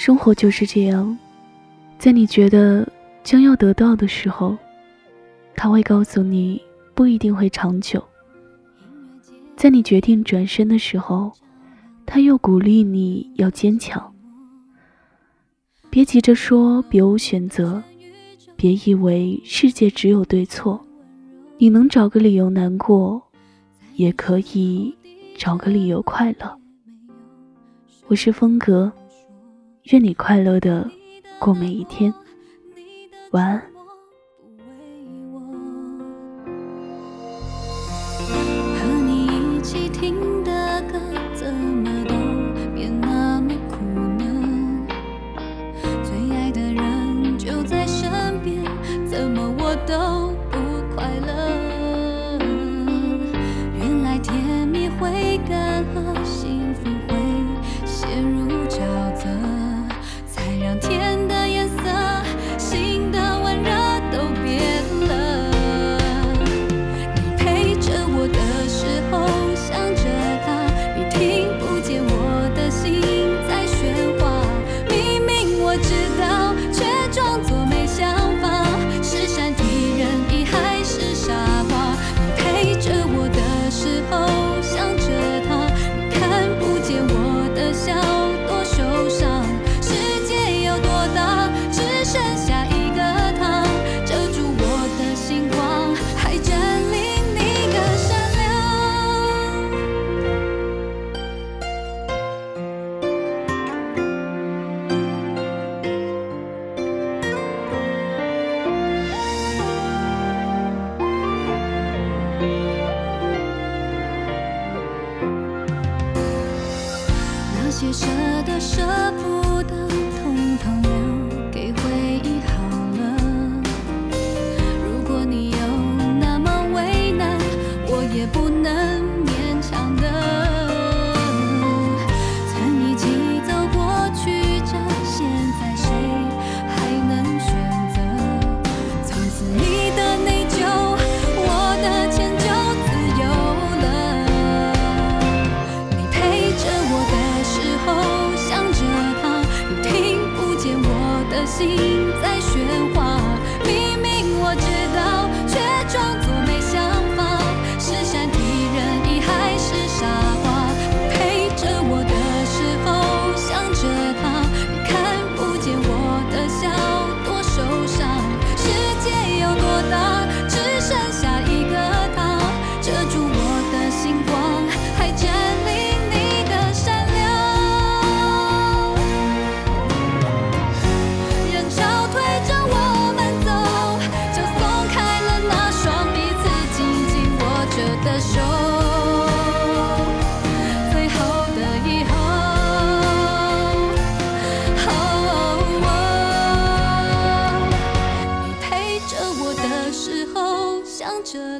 生活就是这样，在你觉得将要得到的时候，他会告诉你不一定会长久；在你决定转身的时候，他又鼓励你要坚强。别急着说别无选择，别以为世界只有对错。你能找个理由难过，也可以找个理由快乐。我是风格，愿你快乐的过每一天。晚安。舍得，舍不得，统统心在喧哗。明明我知道，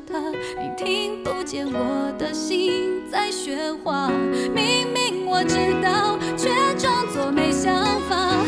他，你听不见我的心在喧哗。明明我知道，却装作没想法，